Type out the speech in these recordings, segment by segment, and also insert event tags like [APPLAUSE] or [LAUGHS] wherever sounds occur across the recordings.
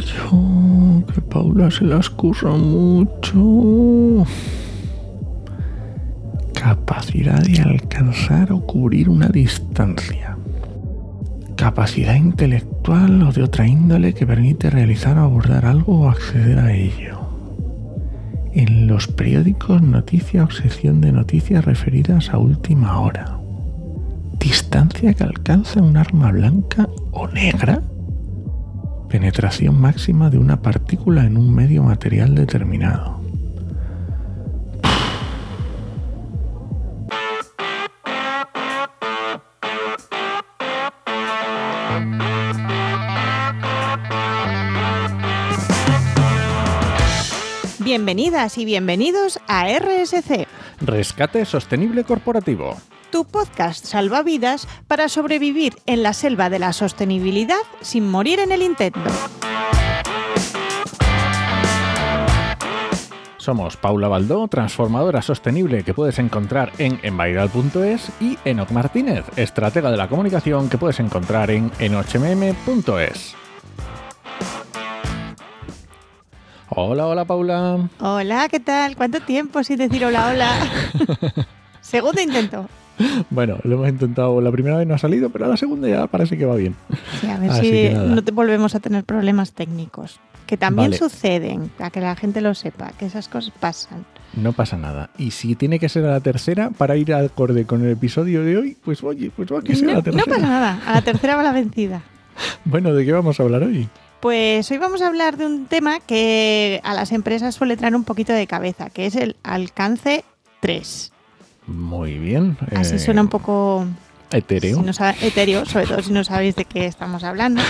que Paula se las curra mucho. Capacidad de alcanzar o cubrir una distancia. Capacidad intelectual o de otra índole que permite realizar o abordar algo o acceder a ello. En los periódicos noticia o sección de noticias referidas a última hora. Distancia que alcanza un arma blanca o negra penetración máxima de una partícula en un medio material determinado. Bienvenidas y bienvenidos a RSC, Rescate Sostenible Corporativo. Tu podcast salvavidas para sobrevivir en la selva de la sostenibilidad sin morir en el intento. Somos Paula Baldó, transformadora sostenible que puedes encontrar en enviral.es y Enoc Martínez, estratega de la comunicación que puedes encontrar en enochmm.es. Hola, hola Paula. Hola, ¿qué tal? ¿Cuánto tiempo sin decir hola, hola? [LAUGHS] Segundo intento. Bueno, lo hemos intentado, la primera vez no ha salido, pero la segunda ya parece que va bien. Sí, a ver Así si no te volvemos a tener problemas técnicos. Que también Vale. suceden, para que la gente lo sepa, que esas cosas pasan. No pasa nada. Y si tiene que ser a la tercera para ir acorde con el episodio de hoy, pues oye, pues va que sea No, la no tercera. pasa nada, a la tercera va la vencida. [LAUGHS] Bueno, ¿de qué vamos a hablar hoy? Pues hoy vamos a hablar de un tema que a las empresas suele traer un poquito de cabeza, que es el alcance 3. Muy bien. Así eh, suena un poco etéreo. si no sa- etéreo, sobre todo si no sabéis de qué estamos hablando.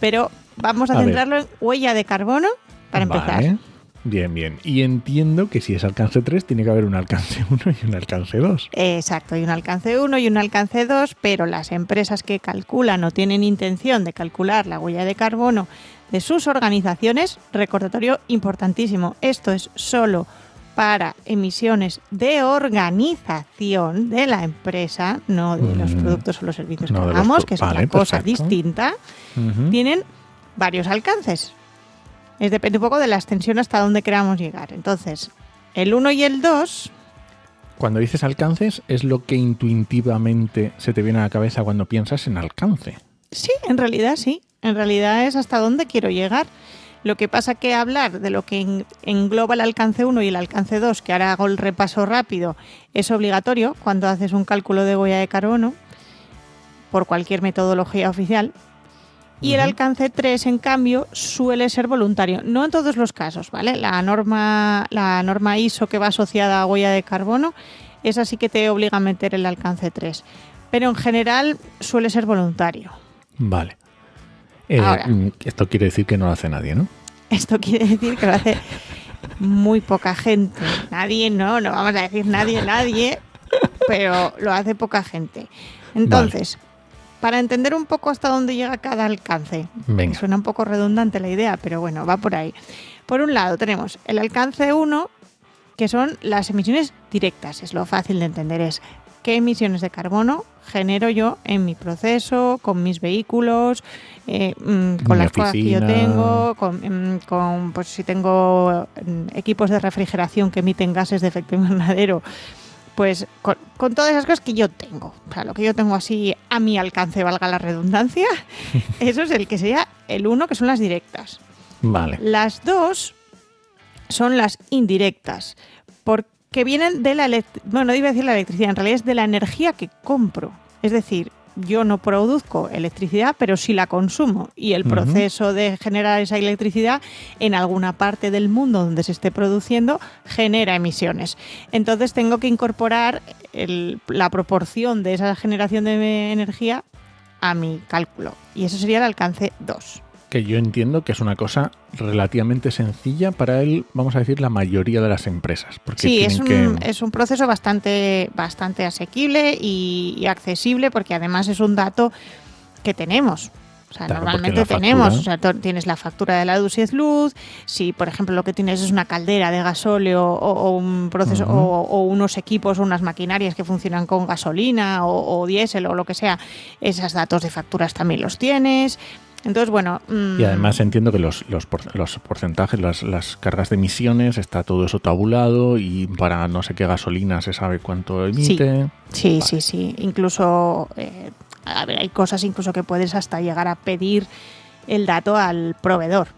Pero vamos a, A ver. centrarlo en huella de carbono para empezar. Vale. Bien, bien. Y entiendo que si es alcance 3, tiene que haber un alcance [LAUGHS] 1 y un alcance 2. Exacto, hay un alcance 1 y un alcance 2, pero las empresas que calculan o tienen intención de calcular la huella de carbono de sus organizaciones, recordatorio importantísimo, esto es solo para emisiones de organización de la empresa, no de los Mm, productos o los servicios no que hagamos, que es vale, una cosa perfecto. distinta, tienen varios alcances. Es depende un poco de la extensión hasta donde queramos llegar. Entonces, el 1 y el 2 Cuando dices alcances, es lo que intuitivamente se te viene a la cabeza cuando piensas en alcance. Sí, en realidad sí. En realidad es hasta dónde quiero llegar. Lo que pasa que hablar de lo que en- engloba el alcance 1 y el alcance 2, que ahora hago el repaso rápido, es obligatorio cuando haces un cálculo de huella de carbono por cualquier metodología oficial. Y el alcance 3, en cambio, suele ser voluntario. No en todos los casos, ¿vale? La norma, la norma ISO que va asociada a huella de carbono, esa sí que te obliga a meter el alcance 3. Pero en general suele ser voluntario. Vale. Eh, Ahora. mm, Esto quiere decir que no lo hace nadie, ¿no? Esto quiere decir que lo hace muy poca gente. Nadie, no, no vamos a decir nadie, nadie, pero lo hace poca gente. Entonces, para entender un poco hasta dónde llega cada alcance, Venga. suena un poco redundante la idea, pero bueno, va por ahí. Por un lado tenemos el alcance 1, que son las emisiones directas, es lo fácil de entender, es qué emisiones de carbono genero yo en mi proceso, con mis vehículos, eh, mm, con Mi las cosas que yo tengo, con, mm, con, pues si tengo mm, equipos de refrigeración que emiten gases de efecto [LAUGHS] invernadero, pues con, con todas esas cosas que yo tengo, o sea, lo que yo tengo así a mi alcance, valga la redundancia, [LAUGHS] eso es el que sería el uno, que son las directas. Vale. Las dos son las indirectas, porque vienen de la bueno, no iba a decir la electricidad, en realidad es de la energía que compro. Es decir, yo no produzco electricidad, pero sí la consumo. Y el proceso de generar esa electricidad en alguna parte del mundo donde se esté produciendo genera emisiones. Entonces tengo que incorporar el- la proporción de esa generación de energía a mi cálculo. Y eso sería el alcance 2. Que yo entiendo que es una cosa relativamente sencilla para él, vamos a decir, la mayoría de las empresas. Porque Sí, es un, que... es un proceso bastante, bastante asequible y, y accesible porque además es un dato que tenemos. O sea, Claro, normalmente factura- tenemos, o sea, tienes la factura de la luz y es luz, si por ejemplo lo que tienes es una caldera de gasóleo o, o un proceso o, o unos equipos o unas maquinarias que funcionan con gasolina o, o diésel o lo que sea, esos datos de facturas también los tienes. Entonces, bueno. mm, Y además entiendo que los, los, por- los porcentajes, las, las cargas de emisiones, está todo eso tabulado y para no sé qué gasolina se sabe cuánto emite. Sí, Vale. sí, sí. Incluso, eh, a ver, hay cosas incluso que puedes hasta llegar a pedir el dato al proveedor.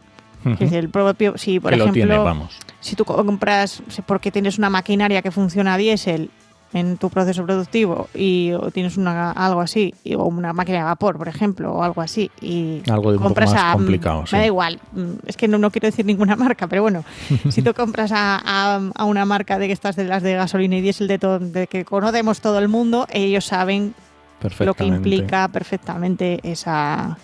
Es decir, el propio, si por que lo ejemplo, tiene, vamos. si tú compras, porque tienes una maquinaria que funciona a diésel en tu proceso productivo y o tienes una, algo así, y- o una máquina de vapor, por ejemplo, o algo así, y Algo de compras más a... complicado, Me sí. da igual, mm, es que no, no quiero decir ninguna [LAUGHS] marca, pero bueno, [LAUGHS] si tú compras a, a- a una marca de estas de las de gasolina y diésel de, todo, de que conocemos todo el mundo, ellos saben lo que implica perfectamente esa...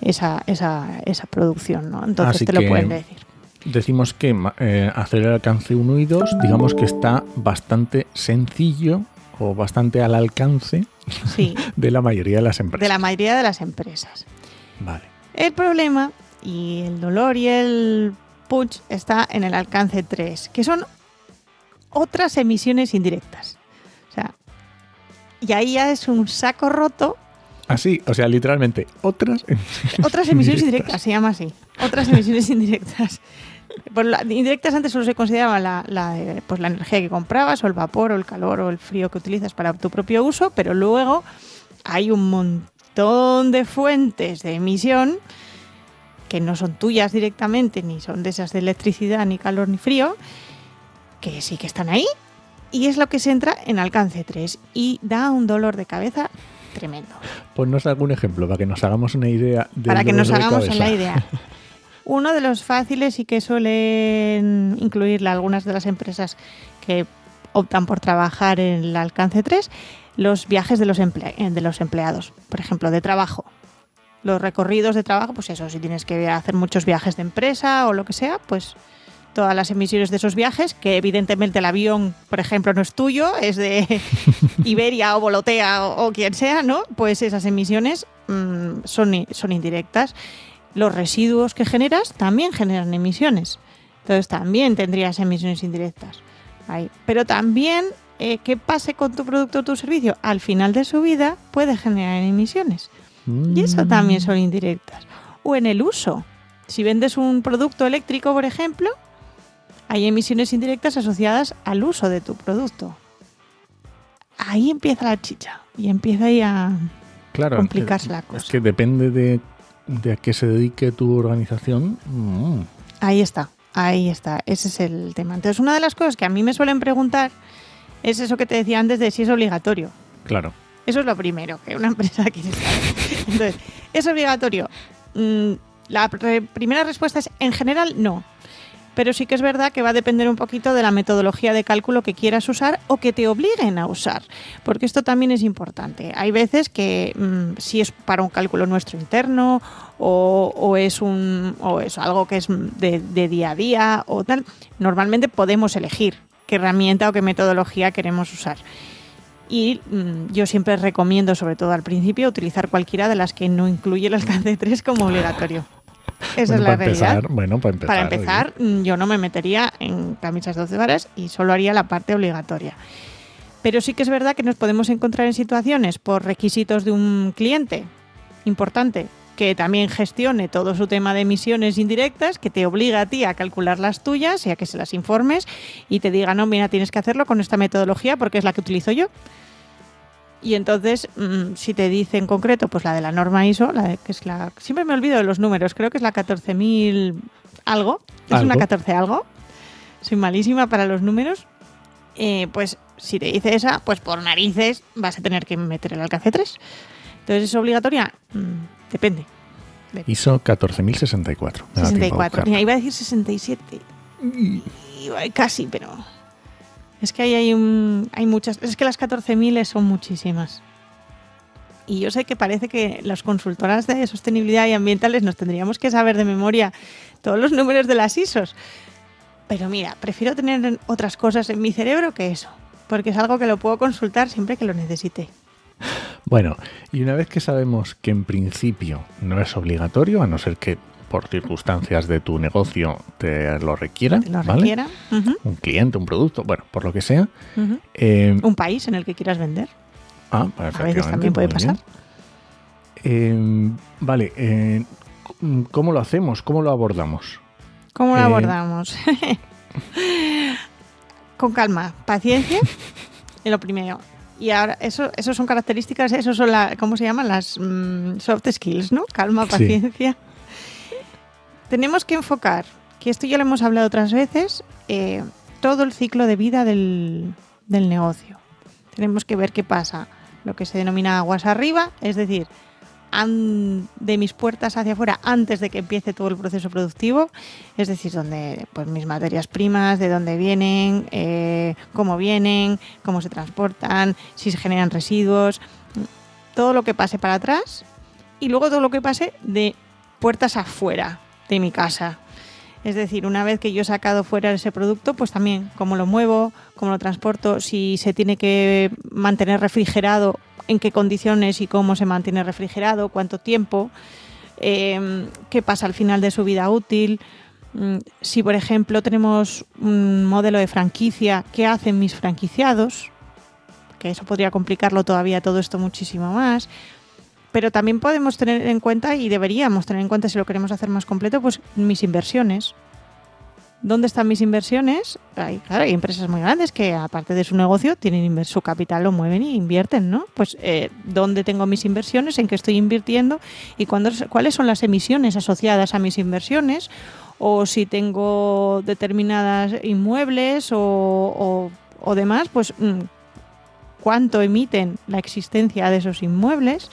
Esa, esa, esa producción, ¿no? Entonces Así te lo que- pueden decir. Decimos que eh, hacer el alcance 1 y 2, digamos que está bastante sencillo o bastante al alcance Sí, [LAUGHS] de la mayoría de las empresas. de la mayoría de las empresas. Vale. El problema y el dolor y el punch está en el alcance 3, que son otras emisiones indirectas. O sea, y ahí ya es un saco roto. Así, o sea, literalmente, otras. Otras emisiones indirectas, se llama así. Otras emisiones [LAUGHS] indirectas. Pues indirectas antes solo se consideraba la, la, de, pues la energía que comprabas, o el vapor, o el calor, o el frío que utilizas para tu propio uso, pero luego hay un montón de fuentes de emisión que no son tuyas directamente, ni son de esas de electricidad, ni calor, ni frío, que sí que están ahí. Y es lo que se entra en alcance 3 y da un dolor de cabeza tremendo. Ponnos algún ejemplo para que nos hagamos una idea de para que nos hagamos la idea. [LAUGHS] Uno de los fáciles y que suelen incluirla algunas de las empresas que optan por trabajar en el alcance 3, los viajes de los, emple- eh, de los empleados, por ejemplo, de trabajo. Los recorridos de trabajo, pues eso, si tienes que hacer muchos viajes de empresa o lo que sea, pues todas las emisiones de esos viajes, que evidentemente el avión, por ejemplo, no es tuyo, es de [LAUGHS] Iberia o Volotea o, o quien sea, ¿no? Pues esas emisiones mm, son, son indirectas. Los residuos que generas también generan emisiones. Entonces también tendrías emisiones indirectas. Ahí. Pero también eh, que pase con tu producto o tu servicio al final de su vida puede generar emisiones. Y eso Mm. también son indirectas. O en el uso. Si vendes un producto eléctrico, por ejemplo, hay emisiones indirectas asociadas al uso de tu producto. Ahí empieza la chicha y empieza ahí a claro, complicarse es- la Es cosa. que depende de, de a qué se dedique tu organización. mm, Ahí está, ahí está, ese es el tema. Entonces, una de las cosas que a mí me suelen preguntar es eso que te decía antes de si es obligatorio. claro. Eso es lo primero que una [LAUGHS] empresa quiere saber. Entonces, ¿es obligatorio? Mm, La re- primera respuesta es, en general, no. Pero sí que es verdad que va a depender un poquito de la metodología de cálculo que quieras usar o que te obliguen a usar. Porque esto también es importante. Hay veces que mm, si es para un cálculo nuestro interno o, es, un, o es algo que es de, de día a día o tal, normalmente podemos elegir qué herramienta o qué metodología queremos usar. Y mm, yo siempre recomiendo, sobre todo al principio, utilizar cualquiera de las que no incluye el alcance 3 como obligatorio. Esa Bueno, es la para realidad. empezar, bueno, para empezar. Para empezar, yo no me metería en camisas 12 varas y solo haría la parte obligatoria. Pero sí que es verdad que nos podemos encontrar en situaciones por requisitos de un cliente importante que también gestione todo su tema de emisiones indirectas, que te obliga a ti a calcular las tuyas y a que se las informes y te diga, no, mira, tienes que hacerlo con esta metodología porque es la que utilizo yo. Y entonces, mm, si te dice en concreto, pues la de la norma ISO, la de- que es la. Siempre me olvido de los números, creo que es la 14.000 algo. Es una Algo. 14 algo. Soy malísima para los números. Eh, pues si te dice esa, pues por narices vas a tener que meter el alcance 3. Entonces, ¿es obligatoria? Mm, depende. ISO 14064. Me da tiempo a 64. buscarla. Mira, iba a decir 67. Iba casi, pero. Es que ahí hay, hay muchas. Es que las 14.000 son muchísimas. Y yo sé que parece que las consultoras de sostenibilidad y ambientales nos tendríamos que saber de memoria todos los números de las ISOs. Pero mira, prefiero tener otras cosas en mi cerebro que eso. Porque es algo que lo puedo consultar siempre que lo necesite. Bueno, y una vez que sabemos que en principio no es obligatorio, a no ser que por circunstancias de tu negocio te lo requiera, Te lo ¿vale? requiera. Un cliente, un producto, bueno, por lo que sea. eh, Un país en el que quieras vender. ah, A veces también puede pasar. Eh, vale, eh, ¿cómo lo hacemos? ¿Cómo lo abordamos? ¿Cómo lo abordamos? [LAUGHS] Con calma, paciencia, es lo primero. Y ahora, eso, eso son características, eso son la, ¿cómo se llaman? Las mm, soft skills, ¿no? Calma, Sí. Tenemos que enfocar, que esto ya lo hemos hablado otras veces, eh, todo el ciclo de vida del, del negocio. Tenemos que ver qué pasa, lo que se denomina aguas arriba, es decir, de mis puertas hacia afuera antes de que empiece todo el proceso productivo, es decir, donde pues mis materias primas, de dónde vienen, eh, cómo vienen, cómo se transportan, si se generan residuos, todo lo que pase para atrás y luego todo lo que pase de puertas afuera de mi casa. Es decir, una vez que yo he sacado fuera ese producto, pues también cómo lo muevo, cómo lo transporto, si se tiene que mantener refrigerado, en qué condiciones y cómo se mantiene refrigerado, cuánto tiempo, eh, qué pasa al final de su vida útil. Mm, Si, por ejemplo, tenemos un modelo de franquicia, ¿qué hacen mis franquiciados? Que eso podría complicarlo todavía todo esto muchísimo más. Pero también podemos tener en cuenta, y deberíamos tener en cuenta si lo queremos hacer más completo, pues mis inversiones. ¿Dónde están mis inversiones? Hay, claro, empresas muy grandes que, aparte de su negocio, tienen su capital, lo mueven y invierten, ¿no? Pues, eh, ¿dónde tengo mis inversiones? ¿En qué estoy invirtiendo? ¿Y cuándo, cuáles son las emisiones asociadas a mis inversiones? O si tengo determinadas inmuebles o, o- o demás, pues, mm, ¿cuánto emiten la existencia de esos inmuebles?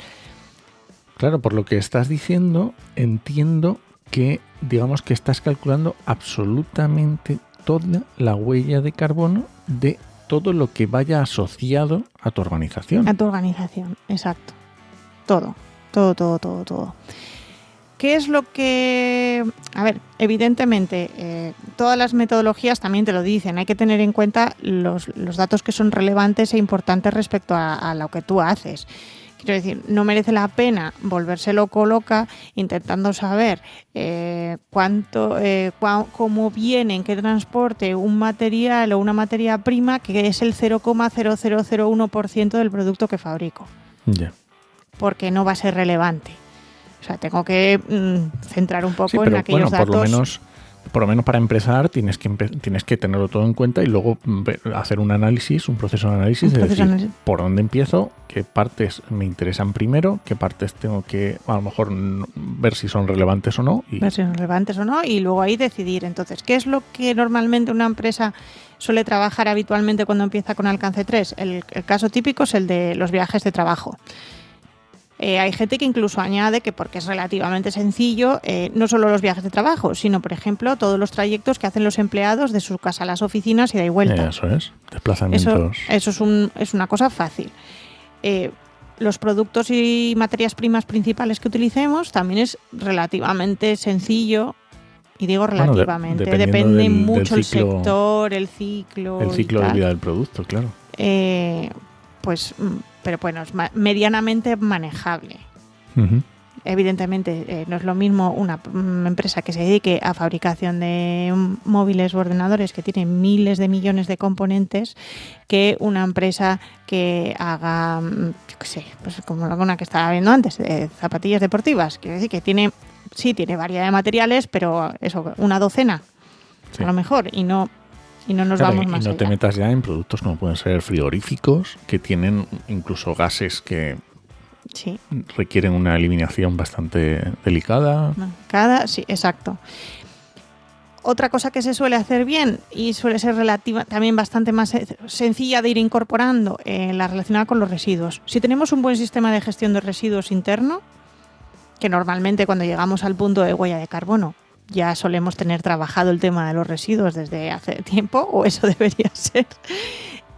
Claro, por lo que estás diciendo, entiendo que, digamos que estás calculando absolutamente toda la huella de carbono de todo lo que vaya asociado a tu organización. A tu organización, exacto. Todo, todo, todo, todo, todo. ¿Qué es lo que... A ver, evidentemente, eh, todas las metodologías también te lo dicen. Hay que tener en cuenta los, los datos que son relevantes e importantes respecto a, a lo que tú haces. Quiero decir, no merece la pena volverse loco loca intentando saber eh, cuánto, eh, cua- cómo viene, en qué transporte un material o una materia prima que es el 0,0001% del producto que fabrico Ya. porque no va a ser relevante. O sea, tengo que mm, centrar un poco Sí, en aquellos bueno, por datos. lo menos por lo menos para empezar tienes que empe- tienes que tenerlo todo en cuenta y luego mm, hacer un análisis, un proceso de análisis Un de decir análisis. por dónde empiezo, qué partes me interesan primero, qué partes tengo que a lo mejor ver si son relevantes o no y ver si son relevantes o no, y luego ahí decidir. Entonces, ¿qué es lo que normalmente una empresa suele trabajar habitualmente cuando empieza con alcance 3? El, el caso típico es el de los viajes de trabajo. Eh, hay gente que incluso añade que porque es relativamente sencillo, eh, no solo los viajes de trabajo, sino, por ejemplo, todos los trayectos que hacen los empleados de su casa a las oficinas y de vuelta. eso es, desplazamientos. eso es, un- es una cosa fácil. Eh, los productos y materias primas principales que utilicemos también es relativamente sencillo. Y digo relativamente, depende del- del mucho el ciclo- sector, el ciclo. el ciclo de vida del producto, claro. Eh, pues, mm, pero bueno, es ma- medianamente manejable. Evidentemente, eh, no es lo mismo una mm, empresa que se dedique a fabricación de móviles o ordenadores que tiene miles de millones de componentes que una empresa que haga, mm, yo qué sé, pues como la una que estaba viendo antes, de zapatillas deportivas. Quiero decir que tiene, sí, tiene variedad de materiales, pero eso, una docena Sí. a lo mejor, y no, y no nos Claro, vamos y más no te metas ya en productos como pueden ser frigoríficos, que tienen incluso gases que Sí. requieren una eliminación bastante delicada. Cada, sí, exacto. Otra cosa que se suele hacer bien y suele ser relativa, también bastante más sen- sencilla de ir incorporando, eh, la relacionada con los residuos. Si tenemos un buen sistema de gestión de residuos interno, que normalmente cuando llegamos al punto de huella de carbono ya solemos tener trabajado el tema de los residuos desde hace tiempo, o eso [LAUGHS] debería ser,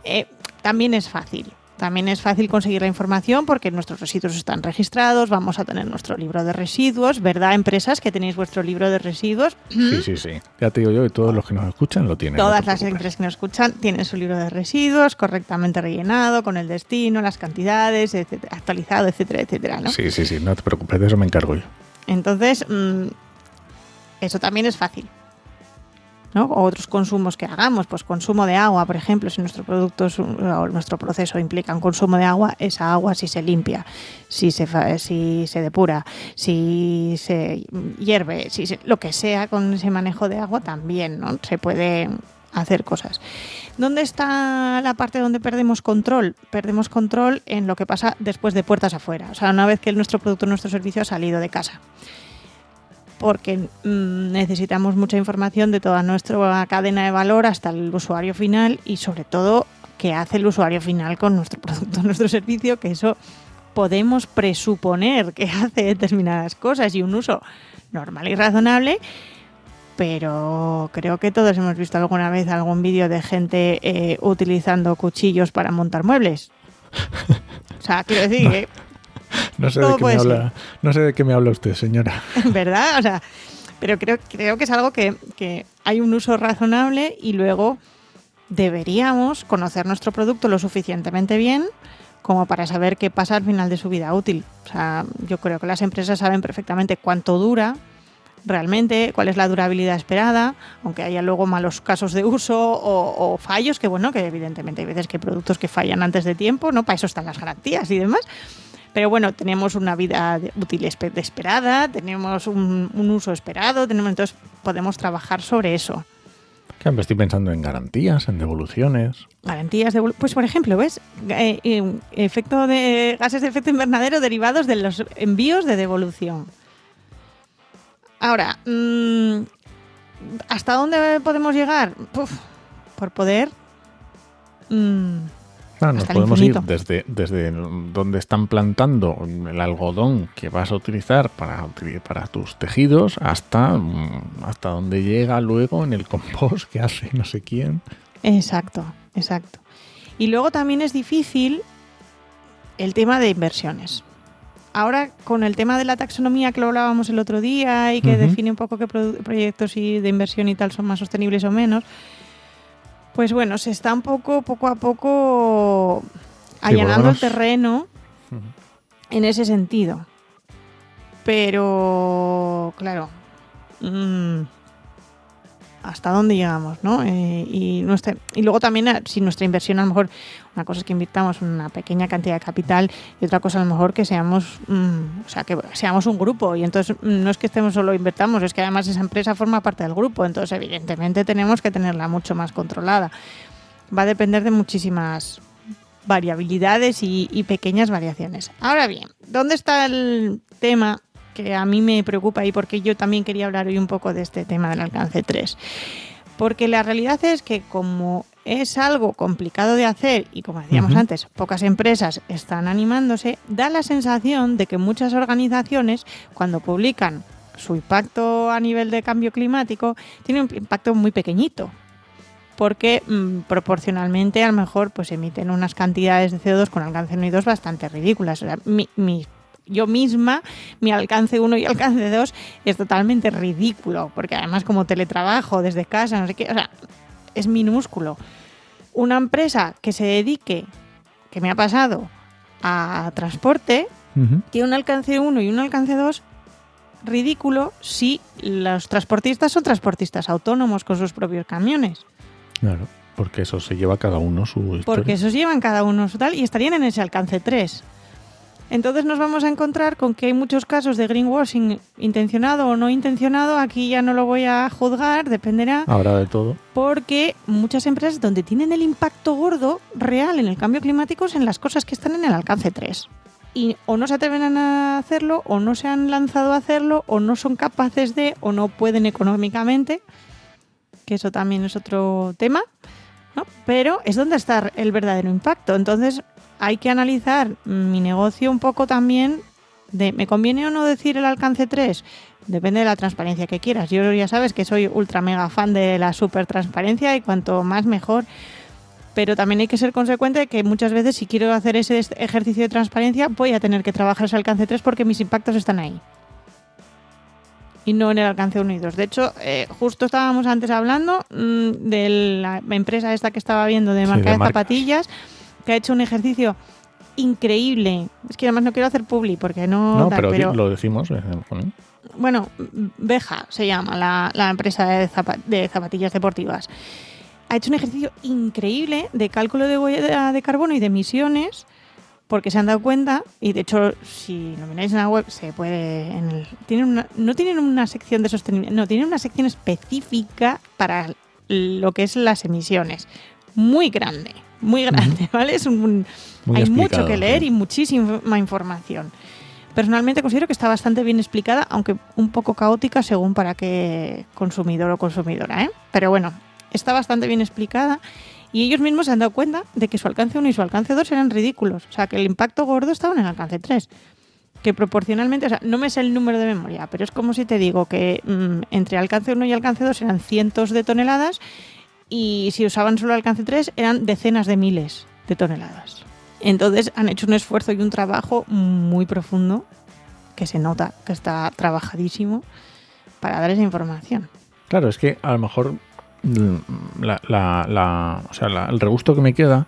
eh, también es fácil. También es fácil conseguir la información porque nuestros residuos están registrados, vamos a tener nuestro libro de residuos, ¿verdad? Empresas que tenéis vuestro libro de residuos. Sí, sí, sí. Ya te digo yo que todos los que nos escuchan lo tienen. no Todas te las empresas que nos escuchan tienen su libro de residuos correctamente rellenado, con el destino, las cantidades, etcétera, actualizado, etcétera, etcétera. ¿no? Sí, sí, sí, no te preocupes, de eso me encargo yo. Entonces, mm, eso también es fácil. ¿no? O otros consumos que hagamos, pues consumo de agua, por ejemplo, si nuestro producto o nuestro proceso implica un consumo de agua, esa agua si se limpia, si se, si se depura, si se hierve, si lo que sea con ese manejo de agua también. Se puede hacer cosas. ¿Dónde está la parte donde perdemos control? Perdemos control en lo que pasa después de puertas afuera, o sea, una vez que nuestro producto, nuestro servicio ha salido de casa porque mm, necesitamos mucha información de toda nuestra cadena de valor hasta el usuario final y sobre todo qué hace el usuario final con nuestro [LAUGHS] producto, nuestro servicio, que eso podemos presuponer que [LAUGHS] hace determinadas cosas y un uso normal y razonable, pero creo que todos hemos visto alguna vez algún vídeo de gente eh, utilizando cuchillos para montar muebles. [LAUGHS] O sea, quiero decir que [LAUGHS] no sé, de qué me habla, no sé de qué me habla usted, señora. [LAUGHS] ¿Verdad? O sea, pero creo, creo que es algo que, que hay un uso razonable y luego deberíamos conocer nuestro producto lo suficientemente bien como para saber qué pasa al final de su vida útil. O sea, yo creo que las empresas saben perfectamente cuánto dura realmente, cuál es la durabilidad esperada, aunque haya luego malos casos de uso o, o fallos, que bueno, que evidentemente hay veces que hay productos que fallan antes de tiempo, ¿no? Para eso están las garantías y demás. Pero bueno, tenemos una vida útil esperada, tenemos un, uso esperado, tenemos, entonces podemos trabajar sobre eso. estoy pensando en garantías, en devoluciones. Garantías, de, pues por ejemplo, ¿ves? Eh, eh, efecto de gases de efecto invernadero derivados de los envíos de devolución. Ahora, mm, ¿hasta dónde podemos llegar? por poder mm, nos podemos ir desde, desde donde están plantando el algodón que vas a utilizar para, para tus tejidos hasta, mm, hasta donde llega luego en el compost que hace no sé quién. Exacto, exacto. Y luego también es difícil el tema de inversiones. Ahora, con el tema de la taxonomía que lo hablábamos el otro día y que define un poco qué proyectos y de inversión y tal son más sostenibles o menos, pues bueno, se está un poco, poco a poco allanando el terreno en ese sentido. Pero, claro, mm, hasta dónde llegamos, ¿no? Eh, y, luego también, eh, si nuestra inversión a lo mejor, una cosa es que invirtamos una pequeña cantidad de capital y otra cosa a lo mejor que seamos, mm, o sea, que seamos un grupo y entonces mm, no es que estemos solo invertamos, es que además esa empresa forma parte del grupo, entonces evidentemente tenemos que tenerla mucho más controlada. Va a depender de muchísimas variabilidades y pequeñas variaciones. Ahora bien, ¿dónde está el tema que a mí me preocupa y porque yo también quería hablar hoy un poco de este tema del alcance 3. Porque la realidad es que como es algo complicado de hacer y como decíamos antes, pocas empresas están animándose, da la sensación de que muchas organizaciones cuando publican su impacto a nivel de cambio climático tienen un impacto muy pequeñito, porque mm, proporcionalmente a lo mejor pues emiten unas cantidades de CO2 con alcance 1 y 2 bastante ridículas. O sea, mi, yo misma, mi alcance 1 y [LAUGHS] alcance 2 es totalmente ridículo, porque además como teletrabajo desde casa, no sé qué, o sea, es minúsculo. Una empresa que se dedique, que me ha pasado, a transporte, tiene un alcance 1 y un alcance 2 ridículo si los transportistas son transportistas autónomos con sus propios camiones. Claro, porque eso se lleva cada uno su historia. Porque esos llevan cada uno su tal y estarían en ese alcance 3. Entonces nos vamos a encontrar con que hay muchos casos de greenwashing intencionado o no intencionado. Aquí ya no lo voy a juzgar, dependerá. Habrá de todo. Porque muchas empresas donde tienen el impacto gordo real en el cambio climático es en las cosas que están en el alcance 3. Y o no se atreven a hacerlo, o no se han lanzado a hacerlo, o no son capaces de, o no pueden económicamente, que eso también es otro tema. ¿no? Pero es donde está el verdadero impacto. Entonces, hay que analizar mi negocio un poco también de, ¿me conviene o no decir el alcance 3? Depende de la transparencia que quieras. Yo ya sabes que soy ultra mega fan de la super transparencia y cuanto más mejor. Pero también hay que ser consecuente de que muchas veces si quiero hacer ese ejercicio de transparencia voy a tener que trabajar ese alcance 3 porque mis impactos están ahí. Y no en el alcance 1 y 2. De hecho, eh, justo estábamos antes hablando mm, de la empresa esta que estaba viendo de marca de, zapatillas que ha hecho un ejercicio increíble. Es que además no quiero hacer publi porque no. No, pero, lo decimos. Eh, bueno, Beja se llama la, empresa de, de, zapatillas deportivas, ha hecho un ejercicio increíble de cálculo de huella de carbono y de emisiones porque se han dado cuenta, y de hecho, si lo miráis en la web, se puede. En tienen no tienen una sección de sostenibilidad, no, tienen una sección específica para lo que es las emisiones. Muy grande, muy grande, [LAUGHS] ¿vale? Es un, hay mucho que leer y muchísima información. Personalmente considero que está bastante bien explicada, aunque un poco caótica según para qué consumidor o consumidora, ¿eh? Pero bueno, está bastante bien explicada y ellos mismos se han dado cuenta de que su alcance 1 y su alcance 2 eran ridículos. O sea, que el impacto gordo estaba en el alcance 3. Que proporcionalmente, o sea, no me sé el número de memoria, pero es como si te digo que mm, entre alcance 1 y alcance 2 eran cientos de toneladas y si usaban solo alcance 3 eran decenas de miles de toneladas. Entonces han hecho un esfuerzo y un trabajo muy profundo que se nota que está trabajadísimo para dar esa información. Claro, es que a lo mejor la, la, el regusto que me queda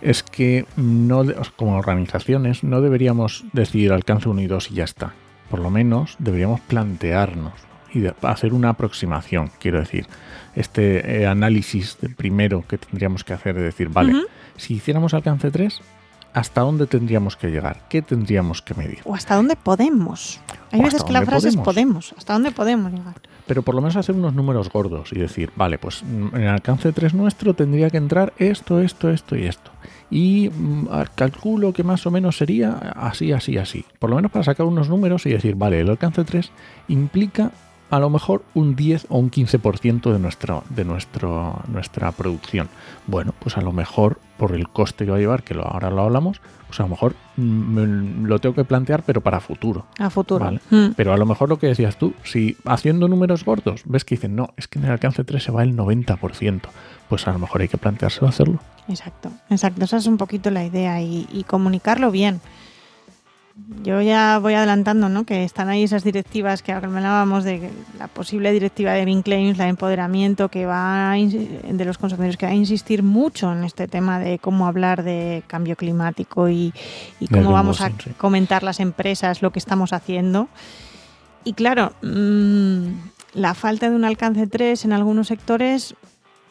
es que no como organizaciones no deberíamos decidir alcance 1 y 2 y ya está. Por lo menos deberíamos plantearnos y hacer una aproximación, quiero decir. Este eh, análisis primero que tendríamos que hacer de decir, vale, si hiciéramos alcance 3, ¿hasta dónde tendríamos que llegar? ¿Qué tendríamos que medir? O hasta dónde podemos. Hay veces que la frase es podemos. ¿Hasta dónde podemos llegar? pero por lo menos hacer unos números gordos y decir, vale, pues en el alcance 3 nuestro tendría que entrar esto, esto, esto y esto. Y mm, calculo que más o menos sería así, así, así. Por lo menos para sacar unos números y decir, vale, el alcance 3 implica a lo mejor un 10 o un 15% de, nuestro, de nuestro, nuestra producción. Bueno, pues a lo mejor por el coste que va a llevar, que ahora lo hablamos, pues a lo mejor mm, lo tengo que plantear, pero para futuro. A futuro. Mm. Pero a lo mejor lo que decías tú, si haciendo números gordos ves que dicen, no, es que en el alcance 3 se va el 90%, pues a lo mejor hay que planteárselo hacerlo. Exacto, exacto. Esa es un poquito la idea y comunicarlo bien yo ya voy adelantando, ¿no? Que están ahí esas directivas que hablábamos de la posible directiva de Green Claims, la de empoderamiento que va de los consumidores que va a insistir mucho en este tema de cómo hablar de cambio climático y, cómo vamos a comentar las empresas lo que estamos haciendo. Y claro, mm, la falta de un alcance 3 en algunos sectores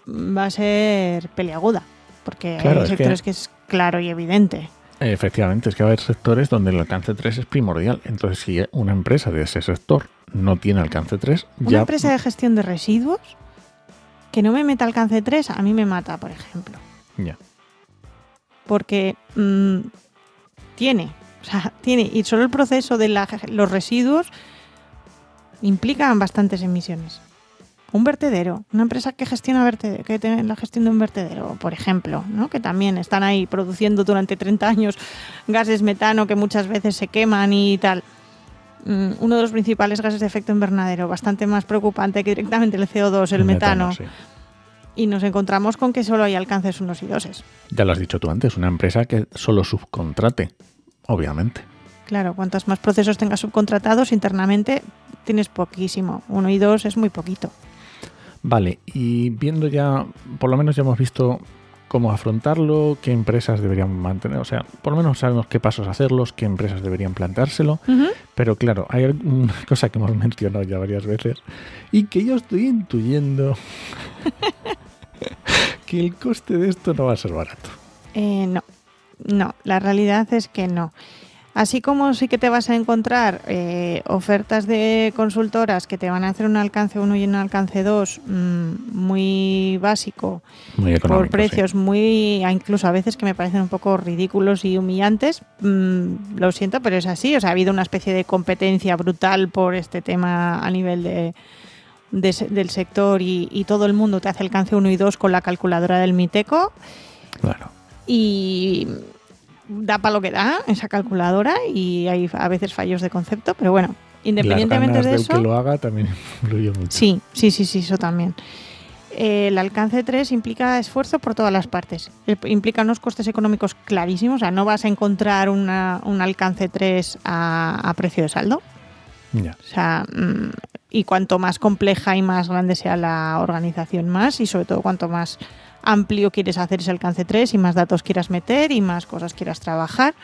va a ser peleaguda, porque hay sectores que es claro y evidente. Efectivamente, es que va a haber sectores donde el alcance 3 es primordial. Entonces, si una empresa de ese sector no tiene alcance 3, una empresa de gestión de residuos que no me meta alcance 3, a mí me mata, por ejemplo. Ya. Porque mm, tiene, o sea, tiene, y solo el proceso de los residuos implica bastantes emisiones un vertedero, una empresa que gestiona que tiene la gestión de un vertedero, por ejemplo, ¿no? que también están ahí produciendo durante 30 años gases metano que muchas veces se queman y tal. Mm, uno de los principales gases de efecto invernadero, bastante más preocupante que directamente el CO2, el, metano. Y nos encontramos con que solo hay alcances unos y doses. Ya lo has dicho tú antes, una empresa que solo subcontrate, obviamente. Claro, cuantos más procesos tengas subcontratados internamente, tienes poquísimo. Uno y dos es muy poquito. Vale, y viendo ya, por lo menos ya hemos visto cómo afrontarlo, qué empresas deberían mantener, o sea, por lo menos sabemos qué pasos hacerlos, qué empresas deberían planteárselo, pero claro, hay una [LAUGHS] cosa que hemos mencionado ya varias veces y que yo estoy intuyendo [LAUGHS] que el coste de esto no va a ser barato. Eh, no, no, la realidad es que no. Así como sí que te vas a encontrar eh, ofertas de consultoras que te van a hacer un alcance 1 y un alcance 2 mm, muy básico, por precios muy, incluso a veces que me parecen un poco ridículos y humillantes, mm, lo siento, pero es así. O sea, ha habido una especie de competencia brutal por este tema a nivel de, del sector y, y, todo el mundo te hace alcance 1 y 2 con la calculadora del Miteco. Claro. Y da para lo que da esa calculadora y hay a veces fallos de concepto, pero bueno, independientemente de eso. que lo haga también [LAUGHS] influye mucho. Sí, sí, sí, sí, eso también. el alcance 3 implica esfuerzo por todas las partes. Eh, implica unos costes económicos clarísimos. O sea, no vas a encontrar un alcance 3 a, precio de saldo. O sea, mm, y cuanto más compleja y más grande sea la organización, más, y sobre todo cuanto más amplio quieres hacer ese alcance 3 y más datos quieras meter y más cosas quieras trabajar.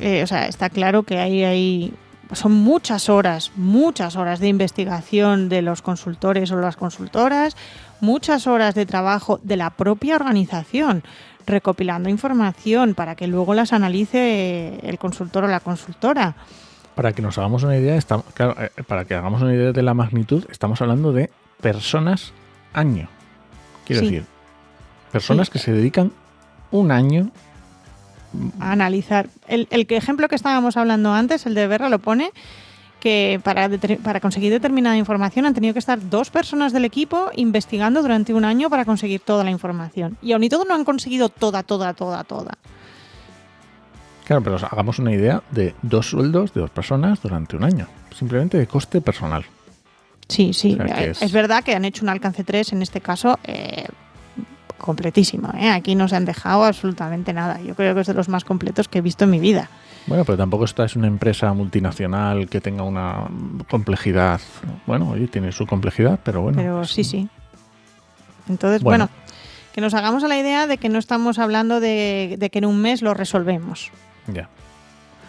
Eh, o sea, está claro que ahí hay son muchas horas, muchas horas de investigación de los consultores o las consultoras, muchas horas de trabajo de la propia organización, recopilando información para que luego las analice el consultor o la consultora. Para que nos hagamos una idea, eh, para que hagamos una idea de la magnitud, estamos hablando de personas año. Quiero decir, personas que se dedican un año a analizar. El, el, ejemplo que estábamos hablando antes, el de Berra, lo pone que para, para conseguir determinada información han tenido que estar dos personas del equipo investigando durante un año para conseguir toda la información. Y aún y todo no han conseguido toda, toda, toda, toda. Claro, pero hagamos una idea de dos sueldos de dos personas durante un año. Simplemente de coste personal. Sí, sí. es... verdad que han hecho un alcance 3 en este caso eh, completísimo. ¿eh? Aquí no se han dejado absolutamente nada. Yo creo que es de los más completos que he visto en mi vida. Bueno, pero tampoco esta es una empresa multinacional que tenga una complejidad. Bueno, oye, tiene su complejidad, pero bueno. Pero sí, sí. Entonces, bueno, que nos hagamos a la idea de que no estamos hablando de, que en un mes lo resolvemos. Ya.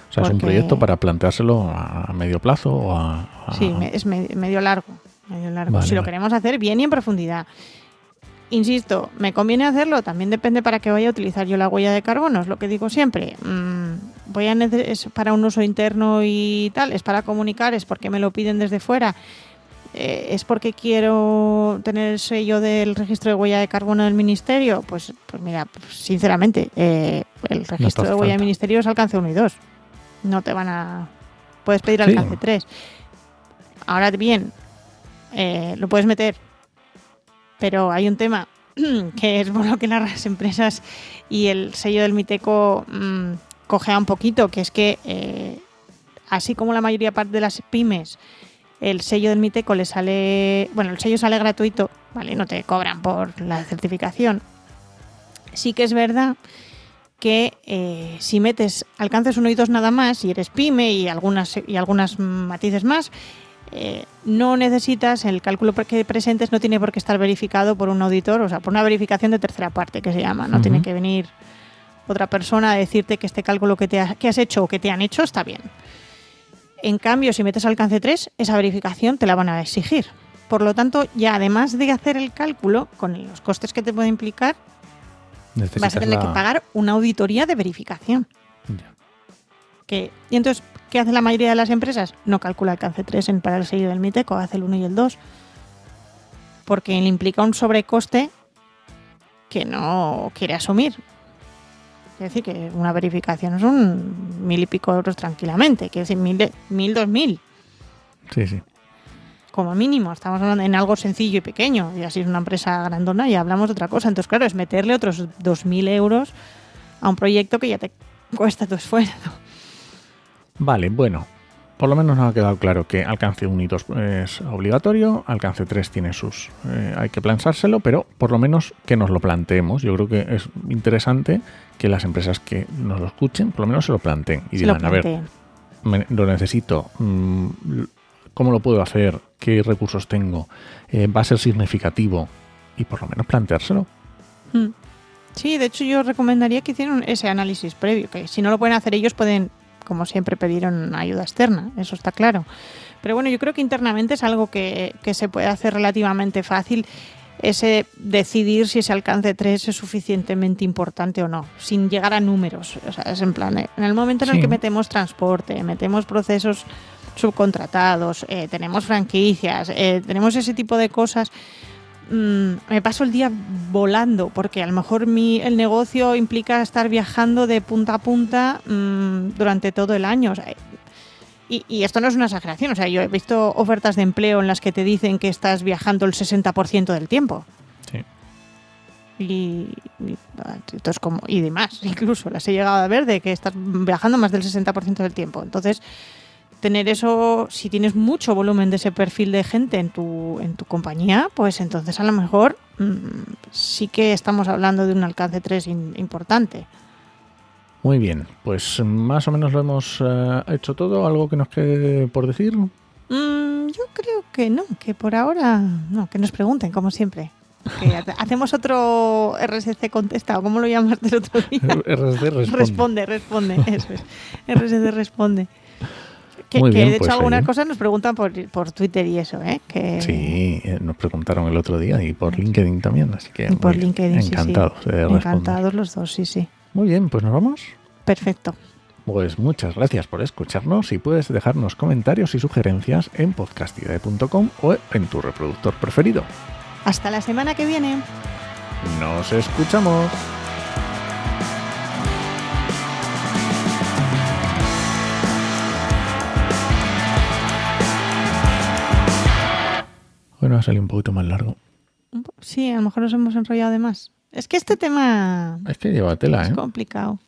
O sea, es un proyecto para planteárselo a medio plazo o a... Sí, es medio largo. Medio largo. si lo queremos hacer bien y en profundidad. Insisto, ¿me conviene hacerlo? También depende para qué vaya a utilizar yo la huella de carbono, es lo que digo siempre. Mm, voy a es para un uso interno y tal, es para comunicar, es porque me lo piden desde fuera, eh, es porque quiero tener el sello del registro de huella de carbono del ministerio. Pues, pues mira, sinceramente, eh, el registro de huella del ministerio es alcance 1 y 2. No te van a. Puedes pedir alcance 3. Ahora bien, eh, lo puedes meter pero hay un tema [CLEARS THROAT] que es por lo que las empresas y el sello del Miteco mmm, cojea un poquito, que es que eh, así como la mayoría de las pymes, el sello del Miteco le sale, bueno, el sello sale gratuito, ¿vale? No te cobran por la certificación. Sí que es verdad que eh, si metes alcances uno y dos nada más y eres pyme y algunas y algunas matices más, eh, no necesitas, el cálculo que presentes no tiene por qué estar verificado por un auditor, o sea, por una verificación de tercera parte que se llama, no tiene que venir otra persona a decirte que este cálculo que, te que has hecho o que te han hecho está bien. En cambio, si metes alcance 3, esa verificación te la van a exigir. Por lo tanto, ya además de hacer el cálculo, con los costes que te puede implicar, vas a tener que pagar una auditoría de verificación. Que, y entonces, ¿Qué hace la mayoría de las empresas? No calcula alcance 3 en, para el sello del MITECO, hace el 1 y el 2. Porque le implica un sobrecoste que no quiere asumir. Es decir, que una verificación es un mil y pico euros tranquilamente. Quiere decir, mil, mil, dos mil. Sí, sí. Como mínimo, estamos hablando en algo sencillo y pequeño. Y así es una empresa grandona y hablamos de otra cosa. Entonces, claro, es meterle otros dos mil euros a un proyecto que ya te cuesta tu esfuerzo. Vale, bueno, por lo menos nos ha quedado claro que alcance 1 y 2 es obligatorio, alcance 3 tiene sus... Eh, hay que pensárselo, pero por lo menos que nos lo planteemos. Yo creo que es interesante que las empresas que nos lo escuchen, por lo menos se lo planteen y digan, a ver, lo necesito, mm, ¿cómo lo puedo hacer? ¿Qué recursos tengo? Eh, ¿Va a ser significativo? Y por lo menos planteárselo. Hmm. Sí, de hecho yo recomendaría que hicieran ese análisis previo, que si no lo pueden hacer ellos pueden como siempre pidieron ayuda externa, eso está claro. Pero bueno, yo creo que internamente es algo que, se puede hacer relativamente fácil ese decidir si ese alcance 3 es suficientemente importante o no, sin llegar a números. O sea, es en plan, eh, en el momento en el que metemos transporte, metemos procesos subcontratados, eh, tenemos franquicias, eh, tenemos ese tipo de cosas, Mm, me paso el día volando, porque a lo mejor mi, el negocio implica estar viajando de punta a punta mm, durante todo el año. y, esto no es una exageración, o sea, yo he visto ofertas de empleo en las que te dicen que estás viajando el 60% del tiempo. Sí. Y, y, como, y demás, [LAUGHS] incluso las he llegado a ver de que estás viajando más del 60% del tiempo. Entonces, tener eso, si tienes mucho volumen de ese perfil de gente en tu, en tu compañía, pues entonces a lo mejor mm, sí que estamos hablando de un alcance 3 importante. Muy bien, pues más o menos lo hemos eh, hecho todo. ¿Algo que nos quede por decir? Mm, yo creo que no, que por ahora no, que nos pregunten, como siempre. [LAUGHS] hacemos otro RSC contesta, cómo lo llamas del otro día? [LAUGHS] RSC responde. Responde, responde, eso es. RSC responde Que, Muy que, bien, de hecho pues, algunas cosas nos preguntan por, por Twitter y eso, ¿eh? Que, Sí, eh, nos preguntaron el otro día y por LinkedIn también, así que y por. LinkedIn, sí, sí. encantados de responder. Encantados los dos, sí, sí. Muy bien, pues nos vamos. Perfecto. Pues muchas gracias por escucharnos y puedes dejarnos comentarios y sugerencias en podcastidae.com o en tu reproductor preferido. Hasta la semana que viene. Nos escuchamos. Bueno, ha salido un poquito más largo. Sí, a lo mejor nos hemos enrollado de más. Es que este tema Es que lleva tela, es ¿eh? complicado.